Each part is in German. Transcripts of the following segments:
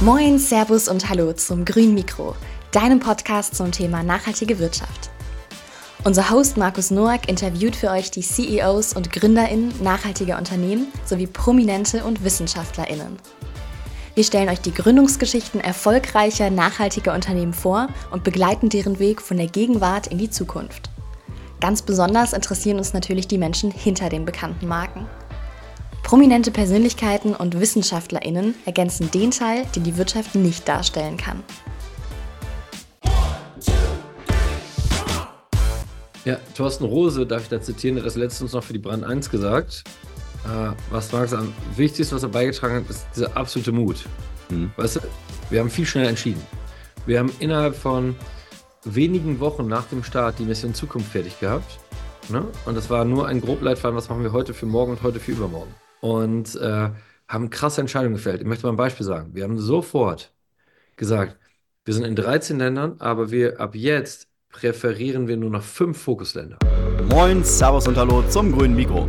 Moin, Servus und Hallo zum Grün Mikro, deinem Podcast zum Thema nachhaltige Wirtschaft. Unser Host Markus Noack interviewt für euch die CEOs und GründerInnen nachhaltiger Unternehmen sowie Prominente und WissenschaftlerInnen. Wir stellen euch die Gründungsgeschichten erfolgreicher, nachhaltiger Unternehmen vor und begleiten deren Weg von der Gegenwart in die Zukunft. Ganz besonders interessieren uns natürlich die Menschen hinter den bekannten Marken. Prominente Persönlichkeiten und WissenschaftlerInnen ergänzen den Teil, den die Wirtschaft nicht darstellen kann. Ja, Thorsten Rose, darf ich da zitieren, hat das letztens noch für die Brand 1 gesagt. Äh, was Marx am wichtigsten, was er beigetragen hat, ist dieser absolute Mut. Mhm. Weißt du, wir haben viel schneller entschieden. Wir haben innerhalb von wenigen Wochen nach dem Start die Mission Zukunft fertig gehabt. Ne? Und das war nur ein Grobleitfaden, was machen wir heute für morgen und heute für übermorgen und äh, haben krasse Entscheidungen gefällt. Ich möchte mal ein Beispiel sagen. Wir haben sofort gesagt, wir sind in 13 Ländern, aber wir ab jetzt präferieren wir nur noch fünf Fokusländer. Moin, Servus und Hallo zum Grünen Mikro.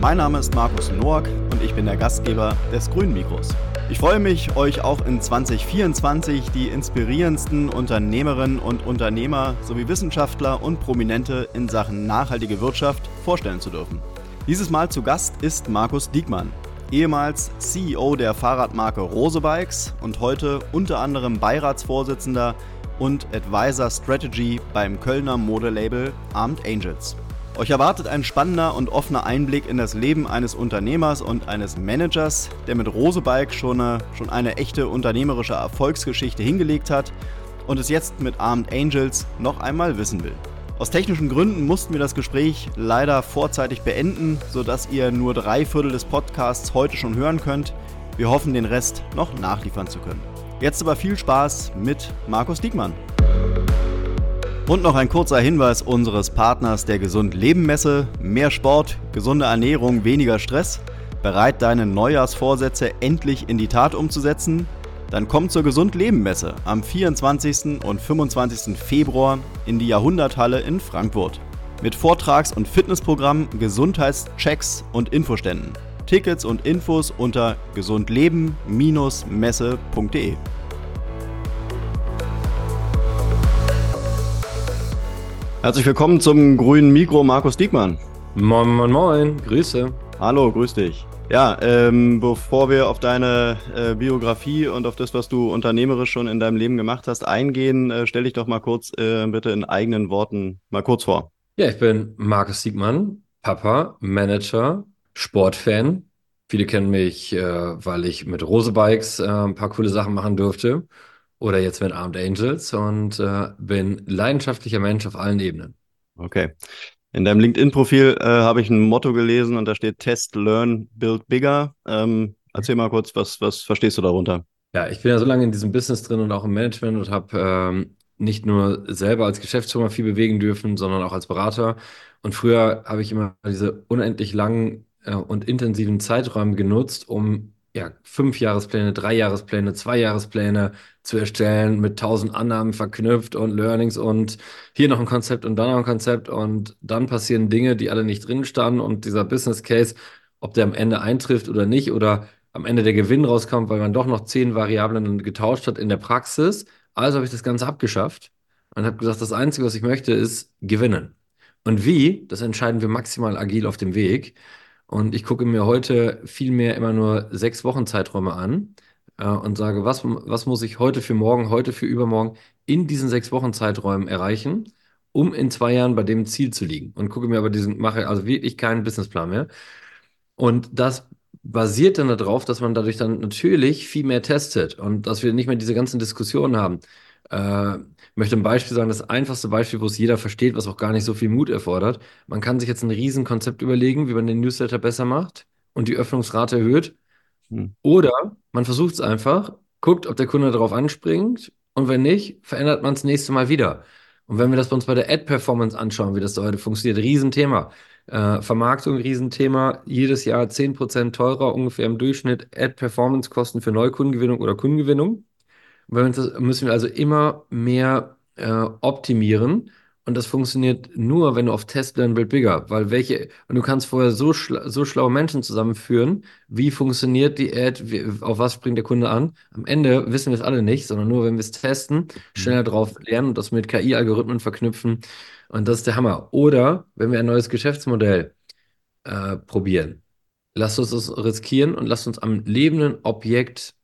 Mein Name ist Markus Noack und ich bin der Gastgeber des Grünen Mikros. Ich freue mich, euch auch in 2024 die inspirierendsten Unternehmerinnen und Unternehmer sowie Wissenschaftler und Prominente in Sachen nachhaltige Wirtschaft vorstellen zu dürfen. Dieses Mal zu Gast ist Markus Diekmann, ehemals CEO der Fahrradmarke Rose Bikes und heute unter anderem Beiratsvorsitzender und Advisor Strategy beim Kölner Modelabel Armed Angels. Euch erwartet ein spannender und offener Einblick in das Leben eines Unternehmers und eines Managers, der mit Rose Bike schon eine, schon eine echte unternehmerische Erfolgsgeschichte hingelegt hat und es jetzt mit Armed Angels noch einmal wissen will. Aus technischen Gründen mussten wir das Gespräch leider vorzeitig beenden, sodass ihr nur drei Viertel des Podcasts heute schon hören könnt. Wir hoffen, den Rest noch nachliefern zu können. Jetzt aber viel Spaß mit Markus Diekmann. Und noch ein kurzer Hinweis unseres Partners der Gesund Leben Messe. Mehr Sport, gesunde Ernährung, weniger Stress. Bereit, deine Neujahrsvorsätze endlich in die Tat umzusetzen? Dann kommt zur Gesund Leben Messe am 24. und 25. Februar in die Jahrhunderthalle in Frankfurt. Mit Vortrags- und Fitnessprogramm, Gesundheitschecks und Infoständen. Tickets und Infos unter gesundleben-messe.de. Herzlich willkommen zum grünen Mikro, Markus Diekmann. Moin, moin, moin, Grüße. Hallo, grüß dich. Ja, ähm, bevor wir auf deine äh, Biografie und auf das, was du unternehmerisch schon in deinem Leben gemacht hast, eingehen, äh, stell dich doch mal kurz äh, bitte in eigenen Worten mal kurz vor. Ja, ich bin Markus Siegmann, Papa, Manager, Sportfan. Viele kennen mich, äh, weil ich mit Rose Bikes äh, ein paar coole Sachen machen durfte oder jetzt mit Armed Angels und äh, bin leidenschaftlicher Mensch auf allen Ebenen. Okay. In deinem LinkedIn-Profil äh, habe ich ein Motto gelesen und da steht Test, Learn, Build Bigger. Ähm, erzähl mal kurz, was, was verstehst du darunter? Ja, ich bin ja so lange in diesem Business drin und auch im Management und habe ähm, nicht nur selber als Geschäftsführer viel bewegen dürfen, sondern auch als Berater. Und früher habe ich immer diese unendlich langen äh, und intensiven Zeiträume genutzt, um ja, fünf Jahrespläne, drei Jahrespläne, zwei Jahrespläne zu erstellen, mit tausend Annahmen verknüpft und Learnings und hier noch ein Konzept und dann noch ein Konzept und dann passieren Dinge, die alle nicht drin standen und dieser Business Case, ob der am Ende eintrifft oder nicht oder am Ende der Gewinn rauskommt, weil man doch noch zehn Variablen getauscht hat in der Praxis. Also habe ich das Ganze abgeschafft und habe gesagt, das Einzige, was ich möchte, ist gewinnen. Und wie, das entscheiden wir maximal agil auf dem Weg. Und ich gucke mir heute viel mehr immer nur sechs Wochen Zeiträume an äh, und sage, was, was muss ich heute für morgen, heute für übermorgen in diesen sechs Wochen Zeiträumen erreichen, um in zwei Jahren bei dem Ziel zu liegen. Und gucke mir aber diesen, mache also wirklich keinen Businessplan mehr. Und das basiert dann darauf, dass man dadurch dann natürlich viel mehr testet und dass wir nicht mehr diese ganzen Diskussionen haben. Äh, möchte ein Beispiel sagen, das einfachste Beispiel, wo es jeder versteht, was auch gar nicht so viel Mut erfordert. Man kann sich jetzt ein Riesenkonzept überlegen, wie man den Newsletter besser macht und die Öffnungsrate erhöht. Hm. Oder man versucht es einfach, guckt, ob der Kunde darauf anspringt und wenn nicht, verändert man es nächste Mal wieder. Und wenn wir das bei uns bei der Ad-Performance anschauen, wie das da heute funktioniert, Riesenthema. Äh, Vermarktung, Riesenthema. Jedes Jahr 10% teurer ungefähr im Durchschnitt Ad-Performance-Kosten für Neukundengewinnung oder Kundengewinnung. Müssen wir also immer mehr äh, optimieren und das funktioniert nur, wenn du auf Test Learn Build Bigger, weil welche, und du kannst vorher so, schla so schlaue Menschen zusammenführen, wie funktioniert die Ad, wie, auf was springt der Kunde an. Am Ende wissen wir es alle nicht, sondern nur, wenn wir es testen, schneller drauf lernen und das mit KI-Algorithmen verknüpfen. Und das ist der Hammer. Oder wenn wir ein neues Geschäftsmodell äh, probieren. Lasst uns das riskieren und lasst uns am lebenden Objekt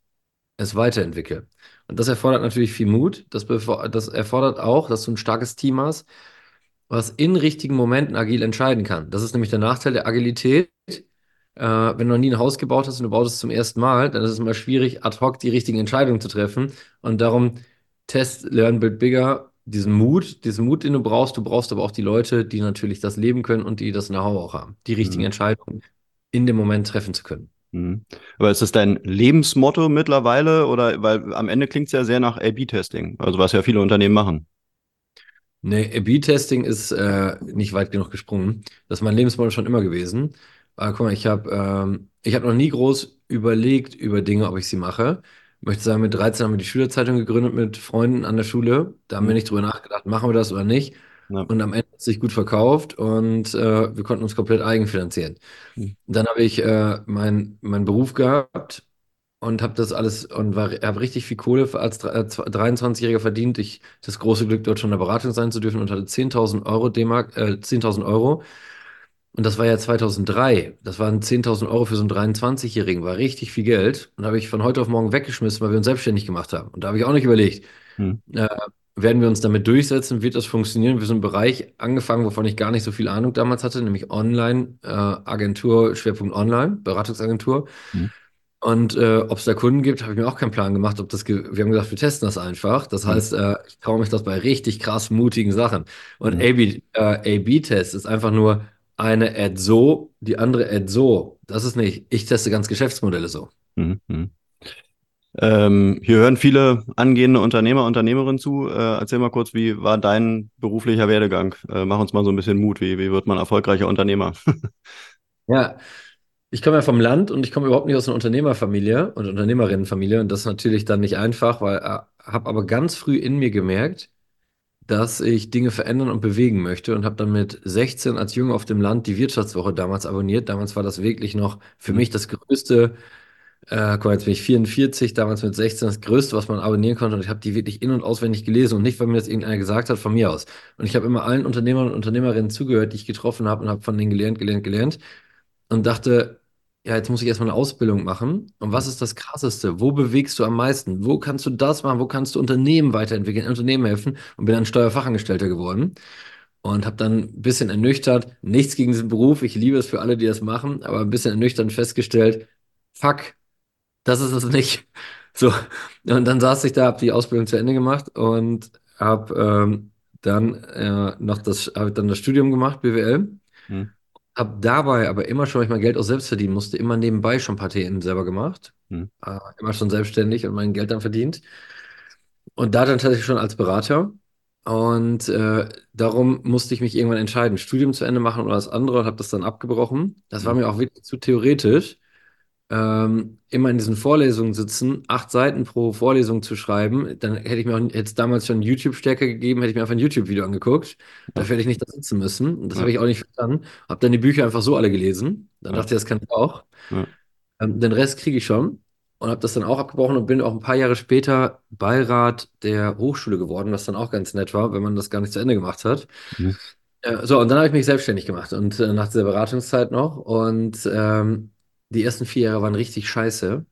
es weiterentwickeln. Das erfordert natürlich viel Mut. Das, das erfordert auch, dass du ein starkes Team hast, was in richtigen Momenten agil entscheiden kann. Das ist nämlich der Nachteil der Agilität. Äh, wenn du noch nie ein Haus gebaut hast und du baust es zum ersten Mal, dann ist es immer schwierig, ad hoc die richtigen Entscheidungen zu treffen. Und darum Test, Learn, Build Bigger, diesen Mut, diesen Mut, den du brauchst. Du brauchst aber auch die Leute, die natürlich das leben können und die das Know-how auch haben, die richtigen mhm. Entscheidungen in dem Moment treffen zu können. Mhm. Aber ist das dein Lebensmotto mittlerweile oder weil am Ende klingt es ja sehr nach A-B-Testing, also was ja viele Unternehmen machen. Nee, A-B-Testing ist äh, nicht weit genug gesprungen. Das ist mein Lebensmotto schon immer gewesen. Aber guck mal, ich habe ähm, hab noch nie groß überlegt über Dinge, ob ich sie mache. Ich möchte sagen, mit 13 haben wir die Schülerzeitung gegründet mit Freunden an der Schule. Da haben mhm. wir nicht drüber nachgedacht, machen wir das oder nicht. Ja. Und am Ende hat es sich gut verkauft und äh, wir konnten uns komplett eigenfinanzieren. Mhm. Dann habe ich äh, meinen mein Beruf gehabt und habe das alles und habe richtig viel Kohle als 23-Jähriger äh, verdient. Ich das große Glück, dort schon in der Beratung sein zu dürfen und hatte 10.000 Euro D-Mark, äh, 10.000 Euro. Und das war ja 2003. Das waren 10.000 Euro für so einen 23-Jährigen, war richtig viel Geld. Und habe ich von heute auf morgen weggeschmissen, weil wir uns selbstständig gemacht haben. Und da habe ich auch nicht überlegt, hm. äh, werden wir uns damit durchsetzen? Wird das funktionieren? Wir sind im Bereich angefangen, wovon ich gar nicht so viel Ahnung damals hatte, nämlich Online-Agentur, äh, Schwerpunkt Online, Beratungsagentur. Mhm. Und äh, ob es da Kunden gibt, habe ich mir auch keinen Plan gemacht. Ob das wir haben gesagt, wir testen das einfach. Das mhm. heißt, äh, ich traue mich das bei richtig krass mutigen Sachen. Und mhm. AB-Test äh, ist einfach nur eine Ad so, die andere Ad so. Das ist nicht, ich teste ganz Geschäftsmodelle so. Mhm. Ähm, hier hören viele angehende Unternehmer, Unternehmerinnen zu. Äh, erzähl mal kurz, wie war dein beruflicher Werdegang? Äh, mach uns mal so ein bisschen Mut. Wie, wie wird man erfolgreicher Unternehmer? ja, ich komme ja vom Land und ich komme überhaupt nicht aus einer Unternehmerfamilie und Unternehmerinnenfamilie. Und das ist natürlich dann nicht einfach, weil ich äh, habe aber ganz früh in mir gemerkt, dass ich Dinge verändern und bewegen möchte und habe dann mit 16 als Junge auf dem Land die Wirtschaftswoche damals abonniert. Damals war das wirklich noch für mhm. mich das größte äh, guck mal, jetzt bin ich 44, damals mit 16 das Größte, was man abonnieren konnte. Und ich habe die wirklich in- und auswendig gelesen und nicht, weil mir das irgendeiner gesagt hat, von mir aus. Und ich habe immer allen Unternehmern und Unternehmerinnen zugehört, die ich getroffen habe und habe von denen gelernt, gelernt, gelernt. Und dachte, ja, jetzt muss ich erstmal eine Ausbildung machen. Und was ist das Krasseste? Wo bewegst du am meisten? Wo kannst du das machen? Wo kannst du Unternehmen weiterentwickeln, Unternehmen helfen? Und bin dann Steuerfachangestellter geworden. Und habe dann ein bisschen ernüchtert, nichts gegen diesen Beruf, ich liebe es für alle, die das machen, aber ein bisschen ernüchtert festgestellt, fuck, das ist es nicht. So, und dann saß ich da, habe die Ausbildung zu Ende gemacht und habe ähm, dann äh, noch das, habe dann das Studium gemacht, BWL. Hm. Habe dabei aber immer schon, weil ich mein Geld auch selbst verdienen musste, immer nebenbei schon ein paar TN selber gemacht. Hm. Äh, immer schon selbstständig und mein Geld dann verdient. Und da dann tatsächlich schon als Berater. Und äh, darum musste ich mich irgendwann entscheiden, Studium zu Ende machen oder das andere und habe das dann abgebrochen. Das war hm. mir auch wirklich zu theoretisch ähm, immer in diesen Vorlesungen sitzen, acht Seiten pro Vorlesung zu schreiben, dann hätte ich mir auch, es damals schon YouTube-Stärke gegeben, hätte ich mir einfach ein YouTube-Video angeguckt. Dafür hätte ich nicht da sitzen müssen. Und das ja. habe ich auch nicht verstanden. Habe dann die Bücher einfach so alle gelesen. Dann ja. dachte ich, das kann ich auch. Ja. Ähm, den Rest kriege ich schon. Und habe das dann auch abgebrochen und bin auch ein paar Jahre später Beirat der Hochschule geworden, was dann auch ganz nett war, wenn man das gar nicht zu Ende gemacht hat. Mhm. Äh, so, und dann habe ich mich selbstständig gemacht und äh, nach dieser Beratungszeit noch. Und ähm, die ersten vier Jahre waren richtig scheiße,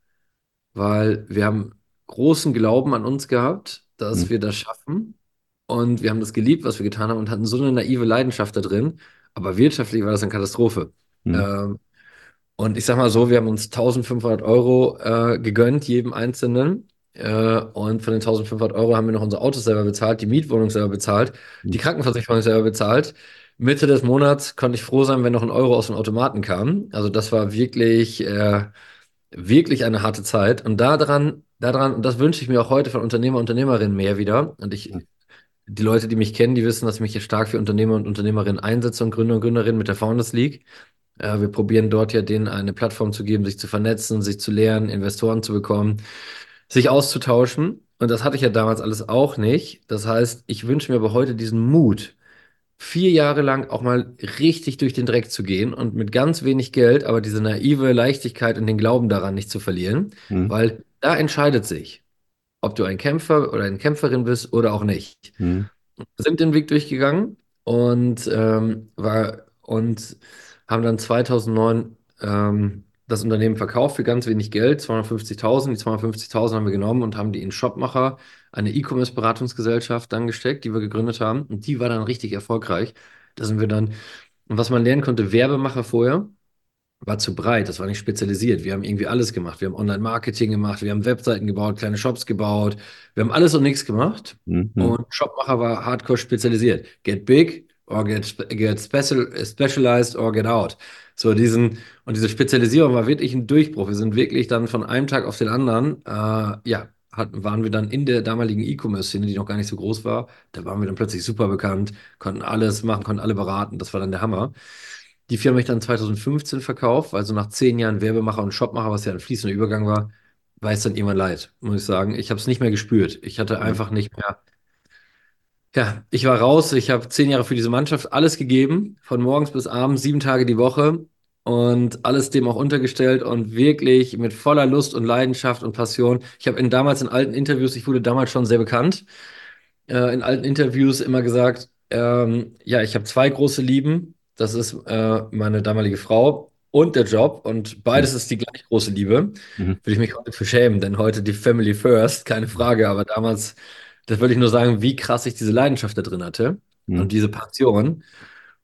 weil wir haben großen Glauben an uns gehabt, dass mhm. wir das schaffen. Und wir haben das geliebt, was wir getan haben und hatten so eine naive Leidenschaft da drin. Aber wirtschaftlich war das eine Katastrophe. Mhm. Ähm, und ich sag mal so, wir haben uns 1500 Euro äh, gegönnt, jedem Einzelnen. Äh, und von den 1500 Euro haben wir noch unsere Autos selber bezahlt, die Mietwohnung selber bezahlt, mhm. die Krankenversicherung selber bezahlt. Mitte des Monats konnte ich froh sein, wenn noch ein Euro aus dem Automaten kam. Also das war wirklich, äh, wirklich eine harte Zeit. Und daran, daran, und das wünsche ich mir auch heute von Unternehmer und Unternehmerinnen mehr wieder. Und ich, die Leute, die mich kennen, die wissen, dass ich mich hier stark für Unternehmer und Unternehmerinnen einsetze und Gründer und Gründerinnen mit der Founders League. Äh, wir probieren dort ja denen eine Plattform zu geben, sich zu vernetzen, sich zu lernen, Investoren zu bekommen, sich auszutauschen. Und das hatte ich ja damals alles auch nicht. Das heißt, ich wünsche mir aber heute diesen Mut, vier Jahre lang auch mal richtig durch den Dreck zu gehen und mit ganz wenig Geld, aber diese naive Leichtigkeit und den Glauben daran nicht zu verlieren, mhm. weil da entscheidet sich, ob du ein Kämpfer oder eine Kämpferin bist oder auch nicht. Mhm. Wir sind den Weg durchgegangen und, ähm, war, und haben dann 2009 ähm, das Unternehmen verkauft für ganz wenig Geld, 250.000. Die 250.000 haben wir genommen und haben die in Shopmacher, eine E-Commerce-Beratungsgesellschaft, dann gesteckt, die wir gegründet haben. Und die war dann richtig erfolgreich. Da sind wir dann, und was man lernen konnte, Werbemacher vorher, war zu breit, das war nicht spezialisiert. Wir haben irgendwie alles gemacht. Wir haben Online-Marketing gemacht, wir haben Webseiten gebaut, kleine Shops gebaut. Wir haben alles und nichts gemacht. Mhm. Und Shopmacher war hardcore spezialisiert. Get big or get, get special, specialized or get out. So diesen, und diese Spezialisierung war wirklich ein Durchbruch. Wir sind wirklich dann von einem Tag auf den anderen, äh, ja, hatten, waren wir dann in der damaligen E-Commerce-Szene, die noch gar nicht so groß war. Da waren wir dann plötzlich super bekannt, konnten alles machen, konnten alle beraten. Das war dann der Hammer. Die Firma habe ich dann 2015 verkauft, also nach zehn Jahren Werbemacher und Shopmacher, was ja ein fließender Übergang war, war es dann irgendwann leid, muss ich sagen. Ich habe es nicht mehr gespürt. Ich hatte mhm. einfach nicht mehr ja, ich war raus. Ich habe zehn Jahre für diese Mannschaft alles gegeben, von morgens bis abends, sieben Tage die Woche und alles dem auch untergestellt und wirklich mit voller Lust und Leidenschaft und Passion. Ich habe in damals in alten Interviews, ich wurde damals schon sehr bekannt, äh, in alten Interviews immer gesagt, ähm, ja, ich habe zwei große Lieben. Das ist äh, meine damalige Frau und der Job und beides mhm. ist die gleich große Liebe. Mhm. Würde ich mich heute für schämen, denn heute die Family First, keine Frage, aber damals das würde ich nur sagen, wie krass ich diese Leidenschaft da drin hatte mhm. und diese Passion.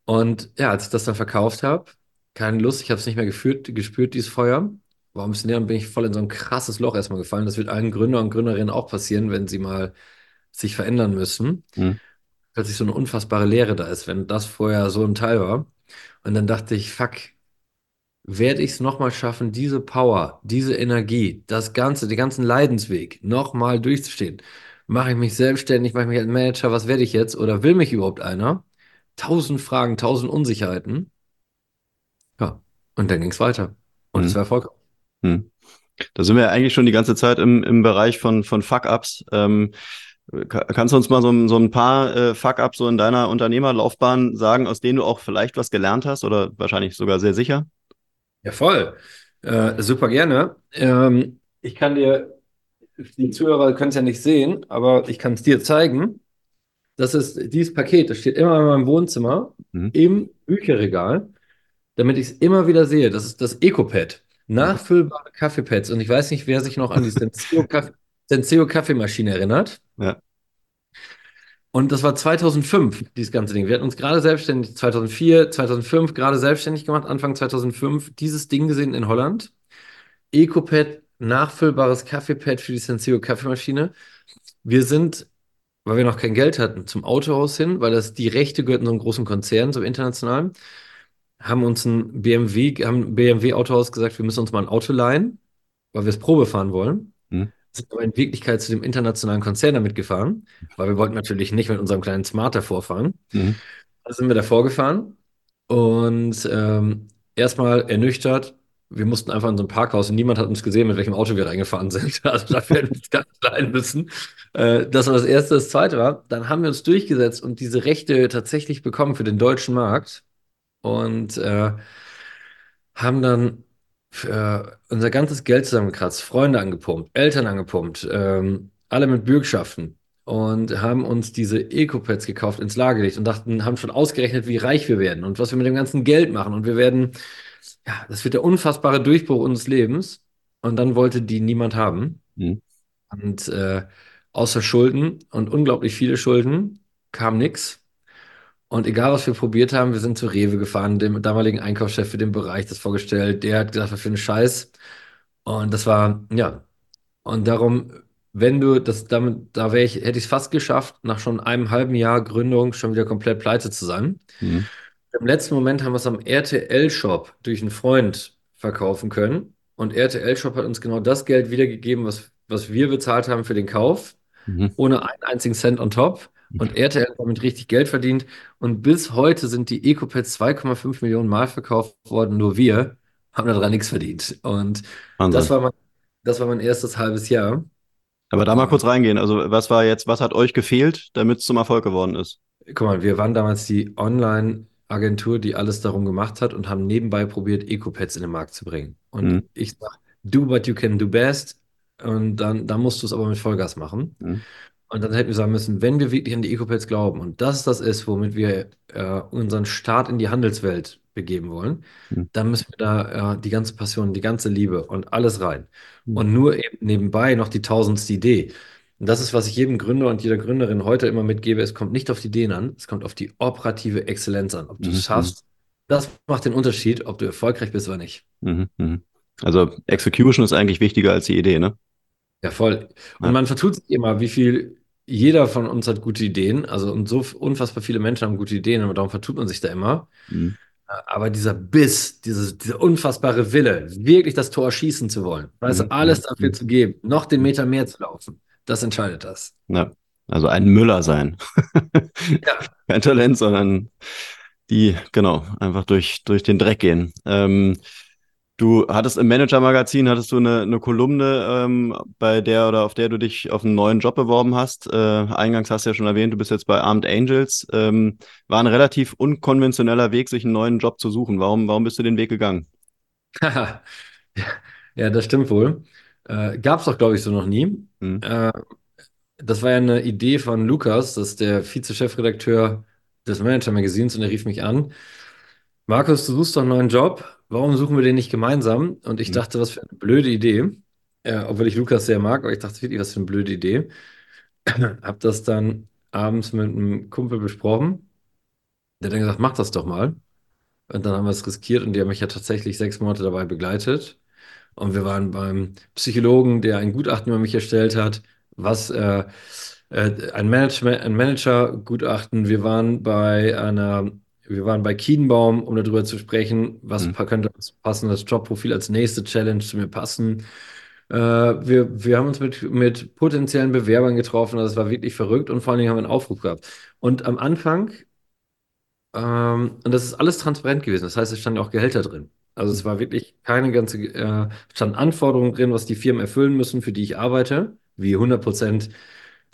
Und ja, als ich das dann verkauft habe, keine Lust, ich habe es nicht mehr geführt, gespürt, dieses Feuer. War ein bisschen näher und bin ich voll in so ein krasses Loch erstmal gefallen. Das wird allen Gründer und Gründerinnen auch passieren, wenn sie mal sich verändern müssen. Mhm. Plötzlich so eine unfassbare Leere da ist, wenn das vorher so ein Teil war. Und dann dachte ich, fuck, werde ich es nochmal schaffen, diese Power, diese Energie, das Ganze, den ganzen Leidensweg nochmal durchzustehen? Mache ich mich selbstständig, mache ich mich als Manager, was werde ich jetzt? Oder will mich überhaupt einer? Tausend Fragen, tausend Unsicherheiten. Ja, und dann ging es weiter. Und es hm. war erfolgreich. Hm. Da sind wir ja eigentlich schon die ganze Zeit im, im Bereich von, von Fuck-Ups. Ähm, kannst du uns mal so, so ein paar äh, Fuck-Ups so in deiner Unternehmerlaufbahn sagen, aus denen du auch vielleicht was gelernt hast oder wahrscheinlich sogar sehr sicher? Ja, voll. Äh, super gerne. Ähm, ich kann dir die Zuhörer können es ja nicht sehen, aber ich kann es dir zeigen. Das ist dieses Paket, das steht immer in meinem Wohnzimmer mhm. im Bücherregal, damit ich es immer wieder sehe. Das ist das EcoPad. Nachfüllbare Kaffeepads. Und ich weiß nicht, wer sich noch an die Senseo Kaffeemaschine erinnert. Ja. Und das war 2005, dieses ganze Ding. Wir hatten uns gerade selbstständig, 2004, 2005 gerade selbstständig gemacht, Anfang 2005, dieses Ding gesehen in Holland. EcoPad nachfüllbares Kaffeepad für die Senseo Kaffeemaschine. Wir sind, weil wir noch kein Geld hatten, zum Autohaus hin, weil das die Rechte gehörten so einem großen Konzern, so internationalen, haben uns ein BMW, haben BMW Autohaus gesagt, wir müssen uns mal ein Auto leihen, weil wir es Probe fahren wollen. Hm. Sind aber in Wirklichkeit zu dem internationalen Konzern damit gefahren, weil wir wollten natürlich nicht mit unserem kleinen Smart davor fahren. Hm. Da sind wir davor gefahren und ähm, erstmal ernüchtert, wir mussten einfach in so ein Parkhaus und niemand hat uns gesehen, mit welchem Auto wir reingefahren sind. Also dafür hätten wir uns ganz klein müssen. Äh, das war das Erste. Das Zweite war, dann haben wir uns durchgesetzt und diese Rechte tatsächlich bekommen für den deutschen Markt und äh, haben dann äh, unser ganzes Geld zusammengekratzt, Freunde angepumpt, Eltern angepumpt, ähm, alle mit Bürgschaften und haben uns diese Eco-Pads gekauft, ins Lager gelegt und dachten, haben schon ausgerechnet, wie reich wir werden und was wir mit dem ganzen Geld machen und wir werden ja, das wird der unfassbare Durchbruch unseres Lebens. Und dann wollte die niemand haben. Mhm. Und äh, außer Schulden und unglaublich viele Schulden kam nichts. Und egal, was wir probiert haben, wir sind zu Rewe gefahren, dem damaligen Einkaufschef für den Bereich das vorgestellt. Der hat gesagt, was für ein Scheiß. Und das war, ja. Und darum, wenn du das damit, da wäre ich, hätte ich es fast geschafft, nach schon einem halben Jahr Gründung schon wieder komplett pleite zu sein. Mhm. Im letzten Moment haben wir es am RTL-Shop durch einen Freund verkaufen können. Und RTL-Shop hat uns genau das Geld wiedergegeben, was, was wir bezahlt haben für den Kauf, mhm. ohne einen einzigen Cent on top. Und RTL hat damit richtig Geld verdient. Und bis heute sind die EcoPads 2,5 Millionen Mal verkauft worden. Nur wir haben daran nichts verdient. Und das war, mein, das war mein erstes halbes Jahr. Aber da mal kurz reingehen. Also, was war jetzt, was hat euch gefehlt, damit es zum Erfolg geworden ist? guck mal, wir waren damals die Online-Agentur, die alles darum gemacht hat und haben nebenbei probiert, Eco-Pads in den Markt zu bringen. Und Mhm. ich sag, do what you can do best. Und dann, dann musst du es aber mit Vollgas machen. Mhm. Und dann hätten wir sagen müssen, wenn wir wirklich an die Eco-Pads glauben und das das ist, womit wir äh, unseren Start in die Handelswelt begeben wollen, Mhm. dann müssen wir da äh, die ganze Passion, die ganze Liebe und alles rein. Mhm. Und nur eben nebenbei noch die tausendste Idee. Und das ist, was ich jedem Gründer und jeder Gründerin heute immer mitgebe. Es kommt nicht auf die Ideen an, es kommt auf die operative Exzellenz an. Ob du Mhm. es schaffst, das macht den Unterschied, ob du erfolgreich bist oder nicht. Mhm. Mhm. Also Execution ist eigentlich wichtiger als die Idee, ne? Ja, voll. Und Ja. man vertut sich immer, wie viel jeder von uns hat gute Ideen. Also, und so unfassbar viele Menschen haben gute Ideen, und darum vertut man sich da immer. Mhm. Aber dieser Biss, dieses, dieser unfassbare Wille, wirklich das Tor schießen zu wollen, weißt Mhm. alles Mhm. dafür zu geben, noch den Meter mehr zu laufen, das entscheidet das. Ja. Also ein Müller sein. Ja. Kein Talent, sondern die, genau, einfach durch, durch den Dreck gehen. Ähm, du hattest im Manager-Magazin, hattest du eine, eine Kolumne, ähm, bei der oder auf der du dich auf einen neuen Job beworben hast. Äh, eingangs hast du ja schon erwähnt, du bist jetzt bei Armed Angels. Ähm, war ein relativ unkonventioneller Weg, sich einen neuen Job zu suchen. Warum, warum bist du den Weg gegangen? Ja, das stimmt wohl. Äh, gab es doch, glaube ich, so noch nie. Mhm. Äh, das war ja eine Idee von Lukas, das ist der Vize-Chefredakteur des Manager-Magazins, und er rief mich an. Markus, du suchst doch einen neuen Job. Warum suchen wir den nicht gemeinsam? Und ich Mhm. dachte, was für eine blöde Idee. Äh, obwohl ich Lukas sehr mag, aber ich dachte wirklich, was für eine blöde Idee. Hab das dann abends mit einem Kumpel besprochen. Der hat dann gesagt, mach das doch mal. Und dann haben wir es riskiert und die haben mich ja tatsächlich sechs Monate dabei begleitet. Und wir waren beim Psychologen, der ein Gutachten über mich erstellt hat, was äh, äh, ein Management, ein Manager-Gutachten. Wir waren bei einer, wir waren bei Kienbaum, um darüber zu sprechen, was Mhm. könnte als passendes Jobprofil als nächste Challenge zu mir passen. Äh, wir, wir haben uns mit, mit potenziellen Bewerbern getroffen. Also es war wirklich verrückt und vor allen Dingen haben wir einen Aufruf gehabt. Und am Anfang ähm, und das ist alles transparent gewesen. Das heißt, es standen auch Gehälter drin. Also es war wirklich keine ganze, äh, standen Anforderungen drin, was die Firmen erfüllen müssen, für die ich arbeite, wie 100%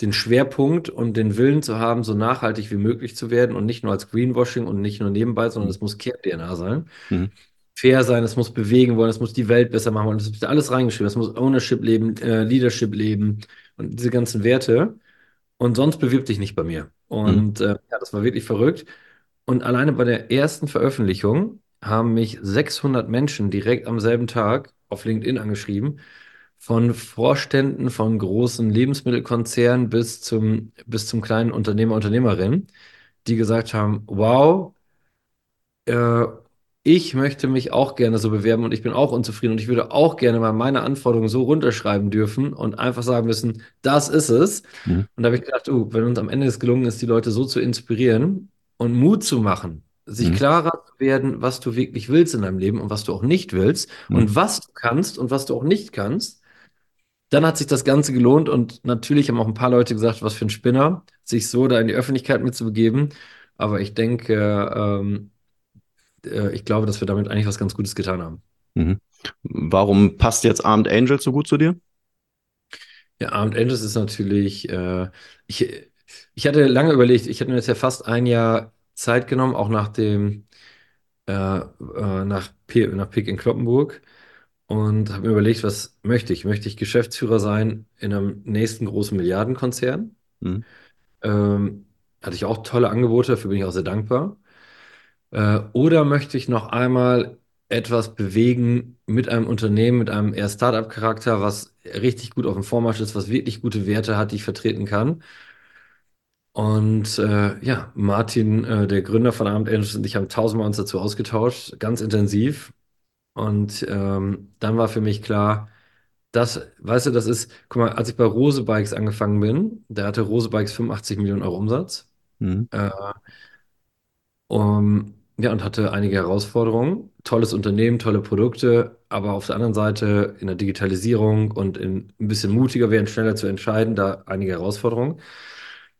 den Schwerpunkt und den Willen zu haben, so nachhaltig wie möglich zu werden und nicht nur als Greenwashing und nicht nur nebenbei, sondern es muss Kern-DNA sein. Mhm. Fair sein, es muss bewegen wollen, es muss die Welt besser machen wollen, es ist alles reingeschrieben, es muss Ownership leben, äh, Leadership leben und diese ganzen Werte. Und sonst bewirb dich nicht bei mir. Und äh, ja, das war wirklich verrückt. Und alleine bei der ersten Veröffentlichung haben mich 600 Menschen direkt am selben Tag auf LinkedIn angeschrieben, von Vorständen von großen Lebensmittelkonzernen bis zum, bis zum kleinen Unternehmer, Unternehmerin, die gesagt haben, wow, äh, ich möchte mich auch gerne so bewerben und ich bin auch unzufrieden und ich würde auch gerne mal meine Anforderungen so runterschreiben dürfen und einfach sagen müssen, das ist es. Mhm. Und da habe ich gedacht, oh, wenn uns am Ende es gelungen ist, die Leute so zu inspirieren und Mut zu machen, sich Mhm. klarer zu werden, was du wirklich willst in deinem Leben und was du auch nicht willst Mhm. und was du kannst und was du auch nicht kannst, dann hat sich das Ganze gelohnt und natürlich haben auch ein paar Leute gesagt, was für ein Spinner, sich so da in die Öffentlichkeit mitzubegeben. Aber ich denke, ähm, äh, ich glaube, dass wir damit eigentlich was ganz Gutes getan haben. Mhm. Warum passt jetzt Armed Angels so gut zu dir? Ja, Armed Angels ist natürlich, äh, ich, ich hatte lange überlegt, ich hatte mir jetzt ja fast ein Jahr Zeit genommen, auch nach dem, äh, äh, nach, P nach Pick in Kloppenburg und habe mir überlegt, was möchte ich? Möchte ich Geschäftsführer sein in einem nächsten großen Milliardenkonzern? Mhm. Ähm, hatte ich auch tolle Angebote, dafür bin ich auch sehr dankbar. Äh, oder möchte ich noch einmal etwas bewegen mit einem Unternehmen, mit einem eher Startup-Charakter, was richtig gut auf dem Vormarsch ist, was wirklich gute Werte hat, die ich vertreten kann? Und äh, ja, Martin, äh, der Gründer von Armed Angels und ich haben tausendmal uns dazu ausgetauscht, ganz intensiv. Und ähm, dann war für mich klar, das, weißt du, das ist, guck mal, als ich bei Rose Bikes angefangen bin, da hatte Rose Bikes 85 Millionen Euro Umsatz. Mhm. Äh, um, ja, und hatte einige Herausforderungen. Tolles Unternehmen, tolle Produkte, aber auf der anderen Seite in der Digitalisierung und in, ein bisschen mutiger werden, schneller zu entscheiden, da einige Herausforderungen.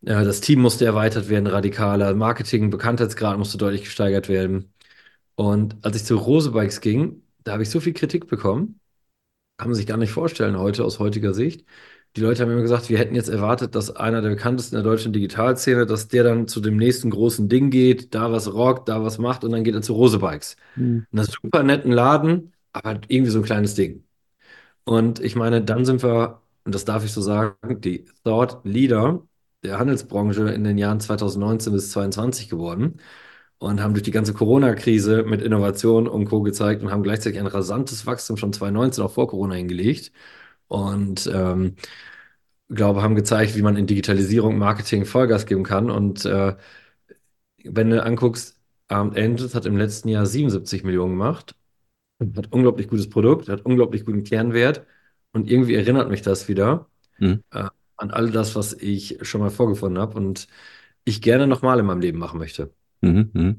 Das Team musste erweitert werden, radikaler. Marketing, Bekanntheitsgrad musste deutlich gesteigert werden. Und als ich zu Rose Bikes ging, da habe ich so viel Kritik bekommen, kann man sich gar nicht vorstellen heute aus heutiger Sicht, die Leute haben immer gesagt, wir hätten jetzt erwartet, dass einer der bekanntesten der deutschen Digitalszene, dass der dann zu dem nächsten großen Ding geht, da was rockt, da was macht und dann geht er zu Rose Bikes. Mhm. In einem super netten Laden, aber irgendwie so ein kleines Ding. Und ich meine, dann sind wir, und das darf ich so sagen, die Thought Leader der Handelsbranche in den Jahren 2019 bis 2022 geworden und haben durch die ganze Corona-Krise mit Innovation und Co. gezeigt und haben gleichzeitig ein rasantes Wachstum schon 2019 auch vor Corona hingelegt. Und ähm, glaube, haben gezeigt, wie man in Digitalisierung, Marketing Vollgas geben kann. Und äh, wenn du anguckst, Armed Angels hat im letzten Jahr 77 Millionen gemacht, hat unglaublich gutes Produkt, hat unglaublich guten Kernwert. Und irgendwie erinnert mich das wieder mhm. äh, an all das, was ich schon mal vorgefunden habe und ich gerne nochmal in meinem Leben machen möchte. Mhm, mh.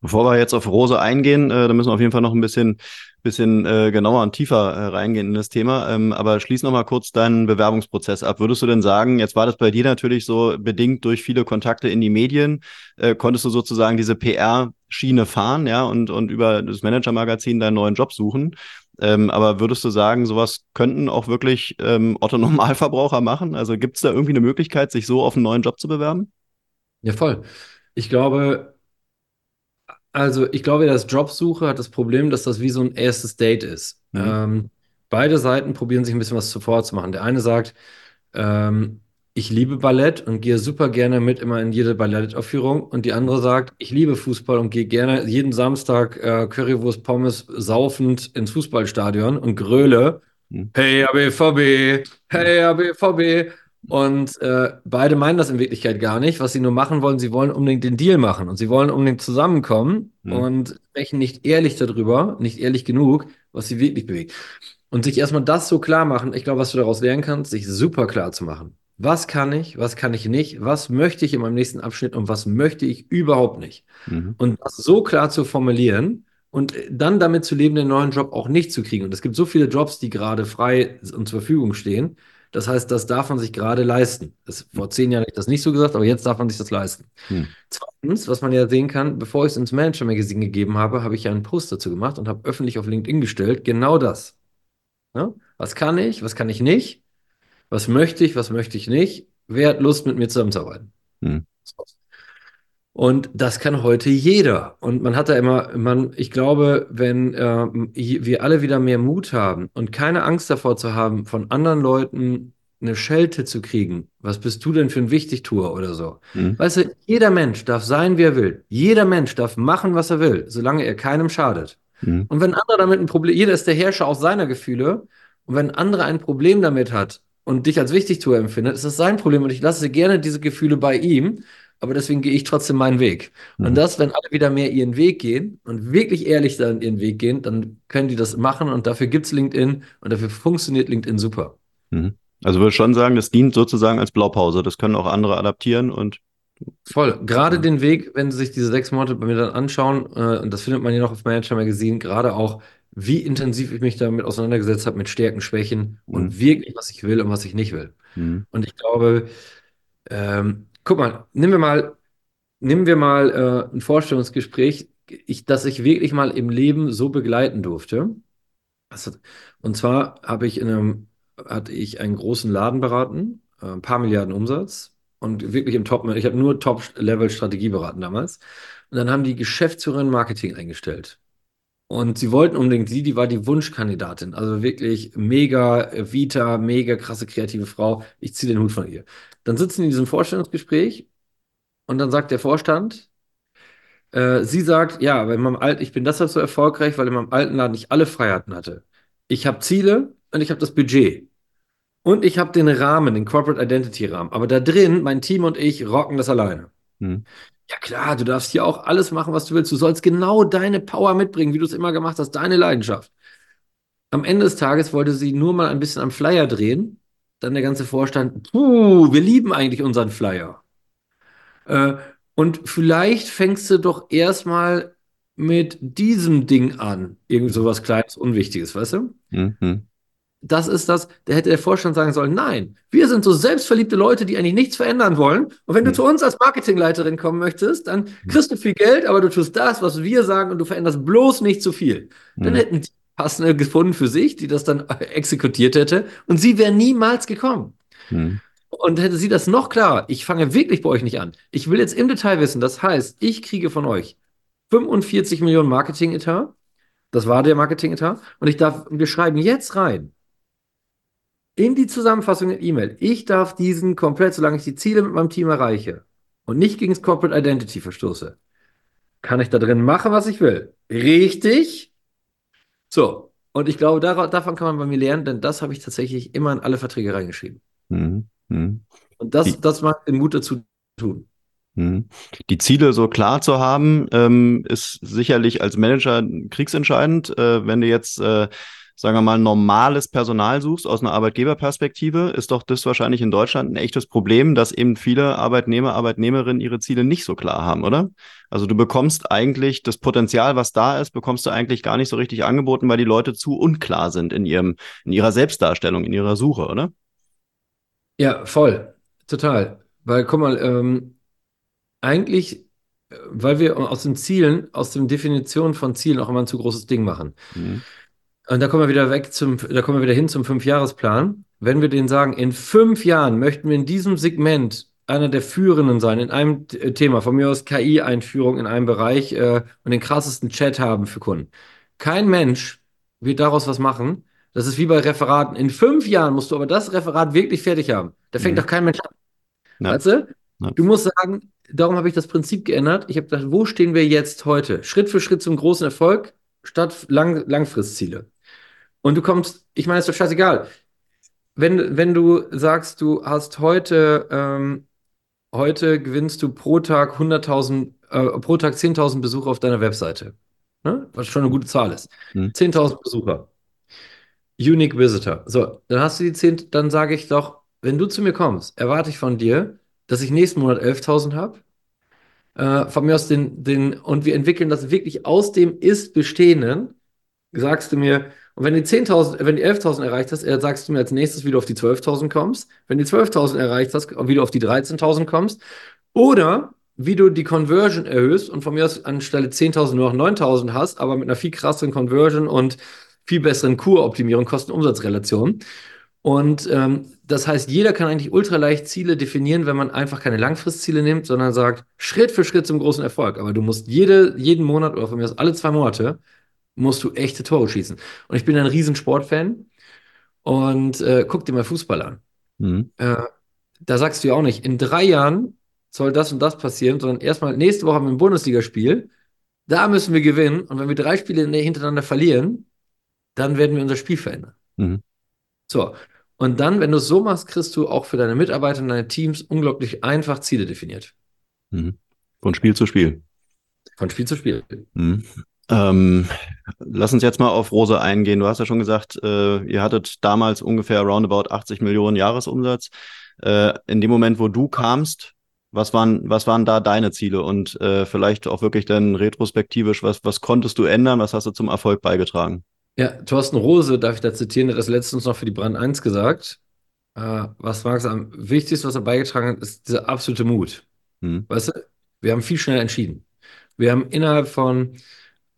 Bevor wir jetzt auf Rose eingehen, äh, da müssen wir auf jeden Fall noch ein bisschen, bisschen äh, genauer und tiefer äh, reingehen in das Thema. Ähm, aber schließ noch mal kurz deinen Bewerbungsprozess ab. Würdest du denn sagen, jetzt war das bei dir natürlich so bedingt durch viele Kontakte in die Medien, äh, konntest du sozusagen diese PR-Schiene fahren, ja, und, und über das Manager-Magazin deinen neuen Job suchen? Ähm, aber würdest du sagen, sowas könnten auch wirklich ähm, Otto-Normalverbraucher machen? Also gibt es da irgendwie eine Möglichkeit, sich so auf einen neuen Job zu bewerben? Ja, voll. Ich glaube, also ich glaube, dass Jobsuche hat das Problem, dass das wie so ein erstes Date ist. Mhm. Ähm, beide Seiten probieren sich ein bisschen was zuvor zu machen. Der eine sagt, ähm, ich liebe Ballett und gehe super gerne mit immer in jede Ballettaufführung. Und die andere sagt, ich liebe Fußball und gehe gerne jeden Samstag äh, Currywurst Pommes saufend ins Fußballstadion und gröle. Mhm. Hey, ABVB, hey, ABVB. Und äh, beide meinen das in Wirklichkeit gar nicht. Was sie nur machen wollen, sie wollen unbedingt den Deal machen und sie wollen unbedingt zusammenkommen mhm. und sprechen nicht ehrlich darüber, nicht ehrlich genug, was sie wirklich bewegt. Und sich erstmal das so klar machen, ich glaube, was du daraus lernen kannst, sich super klar zu machen. Was kann ich, was kann ich nicht, was möchte ich in meinem nächsten Abschnitt und was möchte ich überhaupt nicht. Mhm. Und das so klar zu formulieren und dann damit zu leben, den neuen Job auch nicht zu kriegen. Und es gibt so viele Jobs, die gerade frei und zur Verfügung stehen das heißt, das darf man sich gerade leisten. Das, vor zehn Jahren hätte ich das nicht so gesagt, aber jetzt darf man sich das leisten. Hm. Zweitens, was man ja sehen kann, bevor ich es ins Manager Magazine gegeben habe, habe ich ja einen Post dazu gemacht und habe öffentlich auf LinkedIn gestellt, genau das. Ja? Was kann ich, was kann ich nicht? Was möchte ich, was möchte ich nicht? Wer hat Lust, mit mir zusammenzuarbeiten? Hm. Und das kann heute jeder. Und man hat da immer, man, ich glaube, wenn äh, wir alle wieder mehr Mut haben und keine Angst davor zu haben, von anderen Leuten eine Schelte zu kriegen, was bist du denn für ein Wichtigtuer oder so? Mhm. Weißt du, jeder Mensch darf sein, wie er will. Jeder Mensch darf machen, was er will, solange er keinem schadet. Mhm. Und wenn andere damit ein Problem, jeder ist der Herrscher auch seiner Gefühle. Und wenn andere ein Problem damit hat und dich als Wichtigtuer empfindet, ist das sein Problem. Und ich lasse gerne diese Gefühle bei ihm aber deswegen gehe ich trotzdem meinen Weg. Mhm. Und das, wenn alle wieder mehr ihren Weg gehen und wirklich ehrlich dann ihren Weg gehen, dann können die das machen und dafür gibt es LinkedIn und dafür funktioniert LinkedIn super. Mhm. Also würde ich schon sagen, das dient sozusagen als Blaupause. Das können auch andere adaptieren und Voll. Gerade ja. den Weg, wenn Sie sich diese sechs Monate bei mir dann anschauen, äh, und das findet man hier noch auf Manager Magazine, gerade auch, wie intensiv ich mich damit auseinandergesetzt habe, mit Stärken, Schwächen mhm. und wirklich, was ich will und was ich nicht will. Mhm. Und ich glaube, ähm, guck mal, nehmen wir mal, nehmen wir mal äh, ein Vorstellungsgespräch, ich, das ich wirklich mal im Leben so begleiten durfte. Und zwar habe ich in einem, hatte ich einen großen Laden beraten, äh, ein paar Milliarden Umsatz und wirklich im Top, ich habe nur Top-Level-Strategie beraten damals. Und dann haben die Geschäftsführerin Marketing eingestellt. Und sie wollten unbedingt sie, die war die Wunschkandidatin. Also wirklich mega Vita, mega krasse kreative Frau. Ich ziehe den Hut von ihr. Dann sitzen die in diesem Vorstellungsgespräch und dann sagt der Vorstand, äh, sie sagt, ja, aber in meinem alten, ich bin deshalb so erfolgreich, weil in meinem alten Laden ich alle Freiheiten hatte. Ich habe Ziele und ich habe das Budget. Und ich habe den Rahmen, den Corporate Identity Rahmen. Aber da drin, mein Team und ich rocken das alleine. Hm. Ja klar, du darfst hier auch alles machen, was du willst. Du sollst genau deine Power mitbringen, wie du es immer gemacht hast, deine Leidenschaft. Am Ende des Tages wollte sie nur mal ein bisschen am Flyer drehen. Dann der ganze Vorstand, puh, wir lieben eigentlich unseren Flyer. Äh, und vielleicht fängst du doch erstmal mit diesem Ding an. Irgend so was Kleines, Unwichtiges, weißt du? Mhm das ist das, da hätte der Vorstand sagen sollen, nein, wir sind so selbstverliebte Leute, die eigentlich nichts verändern wollen. Und wenn du mhm. zu uns als Marketingleiterin kommen möchtest, dann kriegst du viel Geld, aber du tust das, was wir sagen und du veränderst bloß nicht zu viel. Dann mhm. hätten die passende gefunden für sich, die das dann exekutiert hätte und sie wäre niemals gekommen. Mhm. Und hätte sie das noch klarer, ich fange wirklich bei euch nicht an. Ich will jetzt im Detail wissen, das heißt, ich kriege von euch 45 Millionen Marketing-Etat. Das war der Marketing-Etat. Und ich darf, wir schreiben jetzt rein, in die Zusammenfassung der E-Mail, ich darf diesen komplett, solange ich die Ziele mit meinem Team erreiche und nicht gegen das Corporate Identity verstoße, kann ich da drin machen, was ich will. Richtig? So. Und ich glaube, davon kann man bei mir lernen, denn das habe ich tatsächlich immer in alle Verträge reingeschrieben. Mhm. Mhm. Und das, das macht den Mut dazu tun. Mhm. Die Ziele so klar zu haben, ähm, ist sicherlich als Manager kriegsentscheidend. Äh, wenn du jetzt äh, sagen wir mal, normales Personal suchst aus einer Arbeitgeberperspektive, ist doch das wahrscheinlich in Deutschland ein echtes Problem, dass eben viele Arbeitnehmer, Arbeitnehmerinnen ihre Ziele nicht so klar haben, oder? Also du bekommst eigentlich das Potenzial, was da ist, bekommst du eigentlich gar nicht so richtig angeboten, weil die Leute zu unklar sind in ihrem, in ihrer Selbstdarstellung, in ihrer Suche, oder? Ja, voll. Total. Weil, guck mal, ähm, eigentlich, äh, weil wir aus den Zielen, aus den Definitionen von Zielen auch immer ein zu großes Ding machen. Mhm. Und da kommen wir wieder weg zum, da kommen wir wieder hin zum Fünfjahresplan. Wenn wir denen sagen, in fünf Jahren möchten wir in diesem Segment einer der Führenden sein, in einem äh, Thema, von mir aus KI-Einführung in einem Bereich äh, und den krassesten Chat haben für Kunden. Kein Mensch wird daraus was machen. Das ist wie bei Referaten. In fünf Jahren musst du aber das Referat wirklich fertig haben. Da fängt mhm. doch kein Mensch an. Ja. Weißt du? Ja. Du musst sagen, darum habe ich das Prinzip geändert. Ich habe gedacht, wo stehen wir jetzt heute? Schritt für Schritt zum großen Erfolg statt Lang Langfristziele. Und du kommst, ich meine, ist doch scheißegal. Wenn, wenn du sagst, du hast heute, ähm, heute gewinnst du pro Tag 100.000, äh, pro Tag 10.000 Besucher auf deiner Webseite. Ne? Was schon eine gute Zahl ist. Hm. 10.000 Besucher. Unique Visitor. So, dann hast du die 10, dann sage ich doch, wenn du zu mir kommst, erwarte ich von dir, dass ich nächsten Monat 11.000 habe. Äh, von mir aus den, den, und wir entwickeln das wirklich aus dem Ist-Bestehenden. Sagst du mir, und wenn du 10.000, wenn du 11.000 erreicht hast, sagst du mir als nächstes, wie du auf die 12.000 kommst. Wenn du 12.000 erreicht hast, wie du auf die 13.000 kommst. Oder wie du die Conversion erhöhst und von mir aus anstelle 10.000 nur noch 9.000 hast, aber mit einer viel krasseren Conversion und viel besseren Kuroptimierung, Kosten-Umsatz-Relation. Und ähm, das heißt, jeder kann eigentlich ultra leicht Ziele definieren, wenn man einfach keine Langfristziele nimmt, sondern sagt, Schritt für Schritt zum großen Erfolg. Aber du musst jede, jeden Monat oder von mir aus alle zwei Monate musst du echte Tore schießen. Und ich bin ein riesen Sportfan und äh, guck dir mal Fußball an. Mhm. Äh, da sagst du ja auch nicht, in drei Jahren soll das und das passieren, sondern erstmal nächste Woche haben wir ein Bundesligaspiel. Da müssen wir gewinnen. Und wenn wir drei Spiele hintereinander verlieren, dann werden wir unser Spiel verändern. Mhm. So. Und dann, wenn du es so machst, kriegst du auch für deine Mitarbeiter und deine Teams unglaublich einfach Ziele definiert. Mhm. Von Spiel zu Spiel. Von Spiel zu Spiel. Mhm. Ähm, lass uns jetzt mal auf Rose eingehen. Du hast ja schon gesagt, äh, ihr hattet damals ungefähr roundabout 80 Millionen Jahresumsatz. Äh, in dem Moment, wo du kamst, was waren, was waren da deine Ziele und äh, vielleicht auch wirklich dann retrospektivisch, was, was konntest du ändern, was hast du zum Erfolg beigetragen? Ja, Thorsten Rose, darf ich da zitieren, hat das letztens noch für die Brand 1 gesagt. Äh, was Max am wichtigsten, was er beigetragen hat, ist dieser absolute Mut. Hm. Weißt du, wir haben viel schneller entschieden. Wir haben innerhalb von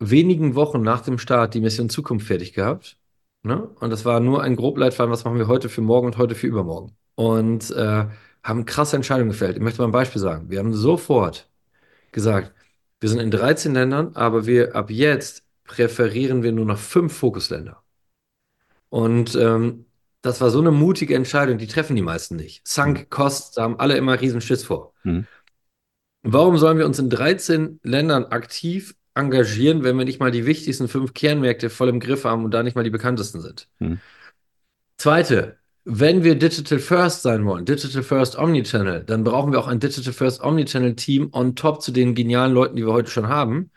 wenigen Wochen nach dem Start die Mission Zukunft fertig gehabt. Ne? Und das war nur ein Grobleitfaden, was machen wir heute für morgen und heute für übermorgen. Und äh, haben krasse Entscheidungen gefällt. Ich möchte mal ein Beispiel sagen. Wir haben sofort gesagt, wir sind in 13 Ländern, aber wir ab jetzt präferieren wir nur noch fünf Fokusländer. Und ähm, das war so eine mutige Entscheidung, die treffen die meisten nicht. Sunk mhm. Costs, da haben alle immer riesen Schiss vor. Mhm. Warum sollen wir uns in 13 Ländern aktiv engagieren, wenn wir nicht mal die wichtigsten fünf Kernmärkte voll im Griff haben und da nicht mal die bekanntesten sind. Hm. Zweite, wenn wir Digital First sein wollen, Digital First Omnichannel, dann brauchen wir auch ein Digital First Omnichannel Team on top zu den genialen Leuten, die wir heute schon haben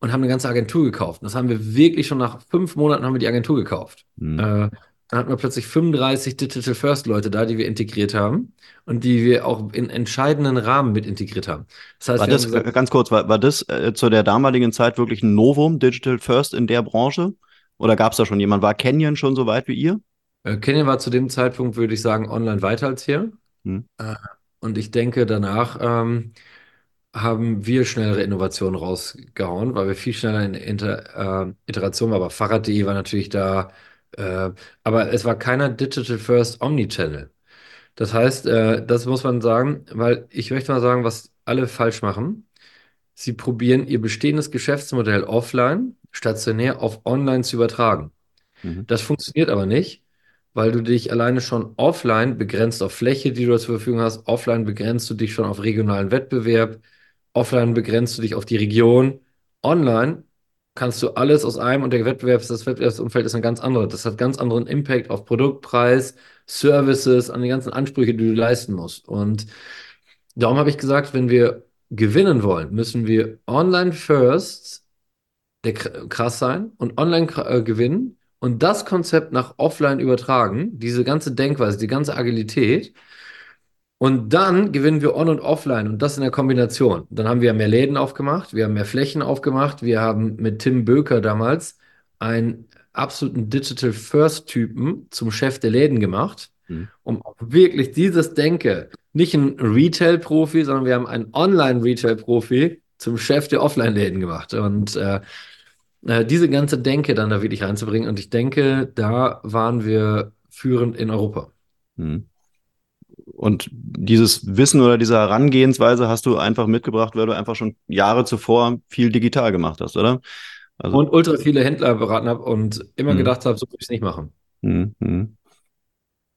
und haben eine ganze Agentur gekauft. das haben wir wirklich schon nach fünf Monaten haben wir die Agentur gekauft. Hm. Äh, dann hatten wir plötzlich 35 Digital First Leute da, die wir integriert haben und die wir auch in entscheidenden Rahmen mit integriert haben. Das heißt, war das, gesagt, ganz kurz, war, war das äh, zu der damaligen Zeit wirklich ein Novum, Digital First in der Branche? Oder gab es da schon jemand? War Canyon schon so weit wie ihr? Äh, Canyon war zu dem Zeitpunkt, würde ich sagen, online weiter als hier. Hm. Äh, und ich denke, danach ähm, haben wir schnellere Innovationen rausgehauen, weil wir viel schneller in Inter, äh, Iteration waren. Aber Fahrrad.de war natürlich da äh, aber es war keiner Digital First Omnichannel. Das heißt, äh, das muss man sagen, weil ich möchte mal sagen, was alle falsch machen. Sie probieren ihr bestehendes Geschäftsmodell offline, stationär auf online zu übertragen. Mhm. Das funktioniert aber nicht, weil du dich alleine schon offline begrenzt auf Fläche, die du zur Verfügung hast. Offline begrenzt du dich schon auf regionalen Wettbewerb. Offline begrenzt du dich auf die Region. Online kannst du alles aus einem und der Wettbewerbs, das Wettbewerbsumfeld ist ein ganz anderes. Das hat ganz anderen Impact auf Produktpreis, Services, an die ganzen Ansprüche, die du leisten musst. Und darum habe ich gesagt, wenn wir gewinnen wollen, müssen wir online first der krass sein und online äh, gewinnen und das Konzept nach offline übertragen, diese ganze Denkweise, die ganze Agilität. Und dann gewinnen wir on und offline und das in der Kombination. Dann haben wir mehr Läden aufgemacht, wir haben mehr Flächen aufgemacht, wir haben mit Tim Böker damals einen absoluten Digital First Typen zum Chef der Läden gemacht, mhm. um wirklich dieses Denke, nicht ein Retail-Profi, sondern wir haben einen Online-Retail-Profi zum Chef der Offline-Läden gemacht. Und äh, äh, diese ganze Denke dann da wirklich reinzubringen. Und ich denke, da waren wir führend in Europa. Mhm. Und dieses Wissen oder diese Herangehensweise hast du einfach mitgebracht, weil du einfach schon Jahre zuvor viel digital gemacht hast, oder? Also, und ultra viele Händler beraten habe und immer mhm. gedacht habe, so würde ich es nicht machen. Mhm.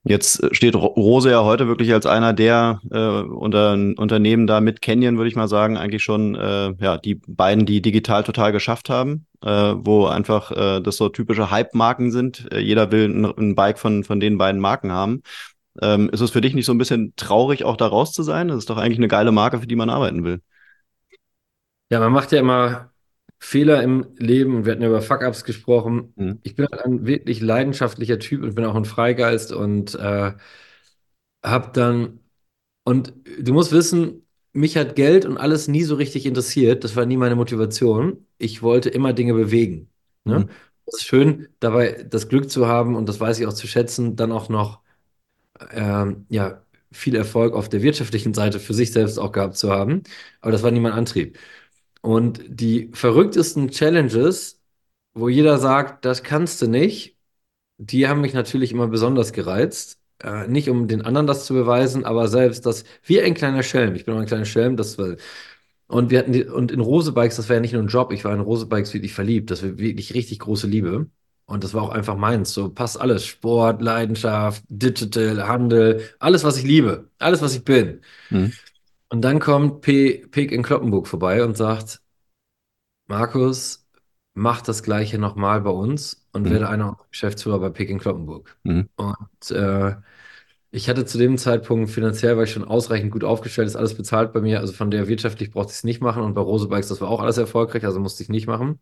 Jetzt steht Rose ja heute wirklich als einer der äh, unter, Unternehmen da mit Canyon, würde ich mal sagen, eigentlich schon äh, ja, die beiden, die digital total geschafft haben, äh, wo einfach äh, das so typische Hype-Marken sind. Äh, jeder will ein, ein, Bike von, von den beiden Marken haben. Ähm, ist es für dich nicht so ein bisschen traurig, auch da raus zu sein? Das ist doch eigentlich eine geile Marke, für die man arbeiten will. Ja, man macht ja immer Fehler im Leben und wir hatten ja über Fuck-Ups gesprochen. Mhm. Ich bin halt ein wirklich leidenschaftlicher Typ und bin auch ein Freigeist und äh, hab dann, und du musst wissen, mich hat Geld und alles nie so richtig interessiert. Das war nie meine Motivation. Ich wollte immer Dinge bewegen. Ne? Mhm. Es ist schön, dabei das Glück zu haben und das weiß ich auch zu schätzen, dann auch noch ähm, ja, viel Erfolg auf der wirtschaftlichen Seite für sich selbst auch gehabt zu haben. Aber das war nie mein Antrieb. Und die verrücktesten Challenges, wo jeder sagt, das kannst du nicht, die haben mich natürlich immer besonders gereizt. Äh, nicht um den anderen das zu beweisen, aber selbst das, wie ein kleiner Schelm. Ich bin auch ein kleiner Schelm, das war. Und wir hatten die, und in Rosebikes, das war ja nicht nur ein Job, ich war in Rosebikes wirklich verliebt. Das war wirklich richtig große Liebe. Und das war auch einfach meins. So passt alles. Sport, Leidenschaft, Digital, Handel, alles, was ich liebe, alles, was ich bin. Mhm. Und dann kommt P Pig in Kloppenburg vorbei und sagt, Markus, mach das Gleiche nochmal bei uns und mhm. werde einer Geschäftsführer bei Pig in Kloppenburg. Mhm. Und äh, ich hatte zu dem Zeitpunkt finanziell, war ich schon ausreichend gut aufgestellt, ist alles bezahlt bei mir. Also von der wirtschaftlich brauchte ich es nicht machen. Und bei Rose Bikes, das war auch alles erfolgreich, also musste ich nicht machen.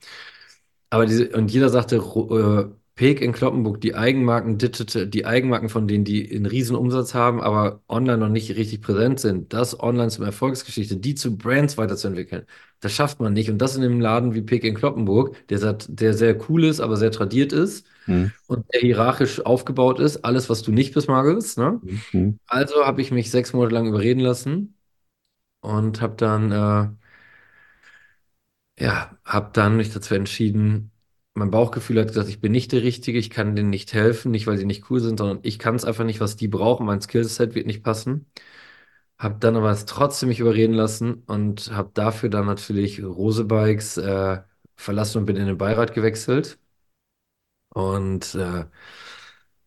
Aber diese, und jeder sagte, äh, Peek in Kloppenburg, die Eigenmarken Digital, die Eigenmarken von denen, die einen riesen Umsatz haben, aber online noch nicht richtig präsent sind, das online zum Erfolgsgeschichte, die zu Brands weiterzuentwickeln, das schafft man nicht. Und das in einem Laden wie Peek in Kloppenburg, der, der sehr cool ist, aber sehr tradiert ist mhm. und der hierarchisch aufgebaut ist, alles, was du nicht bist, Markus. Ne? Mhm. Also habe ich mich sechs Monate lang überreden lassen und habe dann, äh, ja, habe dann mich dazu entschieden, mein Bauchgefühl hat gesagt, ich bin nicht der Richtige, ich kann denen nicht helfen, nicht weil sie nicht cool sind, sondern ich kann es einfach nicht, was die brauchen, mein Skillset wird nicht passen. Hab dann aber es trotzdem mich überreden lassen und habe dafür dann natürlich Rosebikes äh, verlassen und bin in den Beirat gewechselt. Und äh,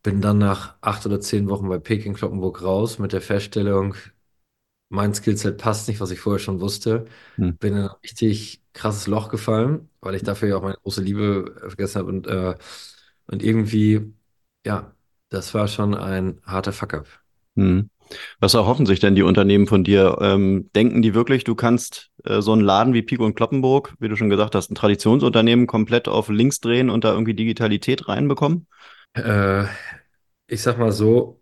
bin dann nach acht oder zehn Wochen bei Peking Kloppenburg raus mit der Feststellung, mein Skillset passt nicht, was ich vorher schon wusste. Hm. Bin in ein richtig krasses Loch gefallen, weil ich dafür ja auch meine große Liebe vergessen habe und, äh, und irgendwie, ja, das war schon ein harter Fuck-up. Hm. Was erhoffen sich denn die Unternehmen von dir? Ähm, denken die wirklich, du kannst äh, so einen Laden wie Pico und Kloppenburg, wie du schon gesagt hast, ein Traditionsunternehmen komplett auf links drehen und da irgendwie Digitalität reinbekommen? Äh, ich sag mal so,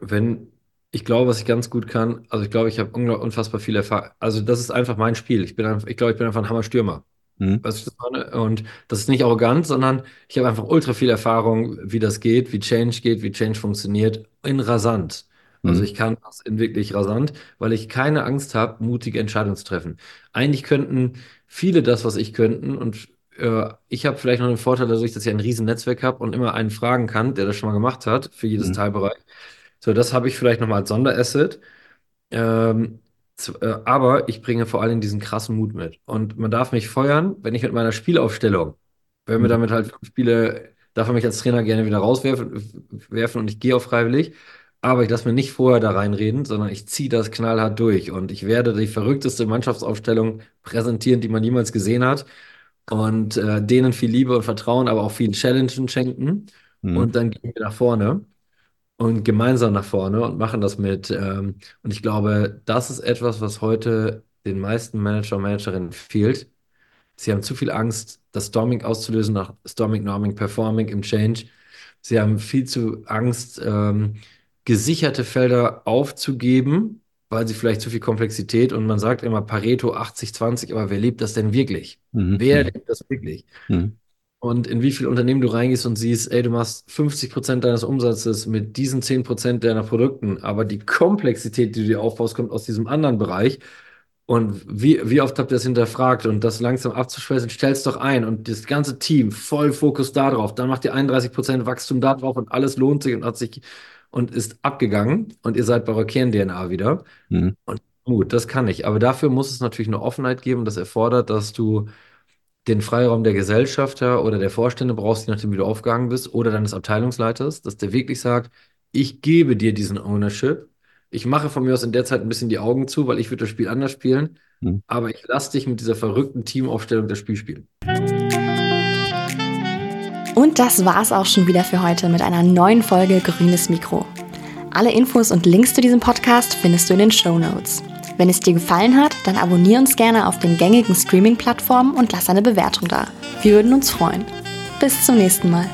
wenn ich glaube, was ich ganz gut kann, also ich glaube, ich habe unfassbar viel Erfahrung. Also das ist einfach mein Spiel. Ich bin einfach, ich glaube, ich bin einfach ein Hammerstürmer. Mhm. Was ich das meine? Und das ist nicht arrogant, sondern ich habe einfach ultra viel Erfahrung, wie das geht, wie Change geht, wie Change funktioniert, in rasant. Also mhm. ich kann das in wirklich rasant, weil ich keine Angst habe, mutige Entscheidungen zu treffen. Eigentlich könnten viele das, was ich könnten, und äh, ich habe vielleicht noch den Vorteil dadurch, dass ich ein riesen Netzwerk habe und immer einen fragen kann, der das schon mal gemacht hat, für jedes mhm. Teilbereich So, das habe ich vielleicht nochmal als Sonderasset. Ähm, äh, aber ich bringe vor allem diesen krassen Mut mit. Und man darf mich feuern, wenn ich mit meiner Spielaufstellung, wenn wir mhm. damit halt Spiele, darf er mich als Trainer gerne wieder rauswerfen werfen und ich gehe auch freiwillig. Aber ich lasse mir nicht vorher da reinreden, sondern ich ziehe das knallhart durch. Und ich werde die verrückteste Mannschaftsaufstellung präsentieren, die man jemals gesehen hat. Und äh, denen viel Liebe und Vertrauen, aber auch viel Challengen schenken. Mhm. Und dann gehen wir nach vorne und gemeinsam nach vorne und machen das mit. Ähm, und ich glaube, das ist etwas, was heute den meisten Manager und Managerinnen fehlt. Sie haben zu viel Angst, das Storming auszulösen nach Storming, Norming, Performing im Change. Sie haben viel zu Angst, ähm, gesicherte Felder aufzugeben, weil sie vielleicht zu viel Komplexität und man sagt immer Pareto 80-20, aber wer lebt das denn wirklich? Mhm. Wer mhm. lebt das wirklich? Mhm und in wie viele Unternehmen du reingehst und siehst, ey, du machst 50 Prozent deines Umsatzes mit diesen 10 Prozent deiner Produkten, aber die Komplexität, die du dir aufbaust, kommt aus diesem anderen Bereich. Und wie, wie oft habt ihr das hinterfragt und das langsam abzuschwächen, stellst doch ein und das ganze Team voll Fokus da drauf. Dann macht ihr 31 Prozent Wachstum da drauf und alles lohnt sich und hat sich und ist abgegangen und ihr seid bei eurer Kern-DNA wieder. Mhm. Und gut, das kann ich. Aber dafür muss es natürlich eine Offenheit geben. Das erfordert, dass du den Freiraum der Gesellschafter oder der Vorstände brauchst, je nachdem, wie du aufgegangen bist, oder deines Abteilungsleiters, dass der wirklich sagt, ich gebe dir diesen Ownership. Ich mache von mir aus in der Zeit ein bisschen die Augen zu, weil ich würde das Spiel anders spielen. Mhm. Aber ich lasse dich mit dieser verrückten Teamaufstellung das Spiel spielen. Und das war's auch schon wieder für heute mit einer neuen Folge Grünes Mikro. Alle Infos und Links zu diesem Podcast findest du in den Show Notes. Wenn es dir gefallen hat, dann abonniere uns gerne auf den gängigen Streaming-Plattformen und lass eine Bewertung da. Wir würden uns freuen. Bis zum nächsten Mal.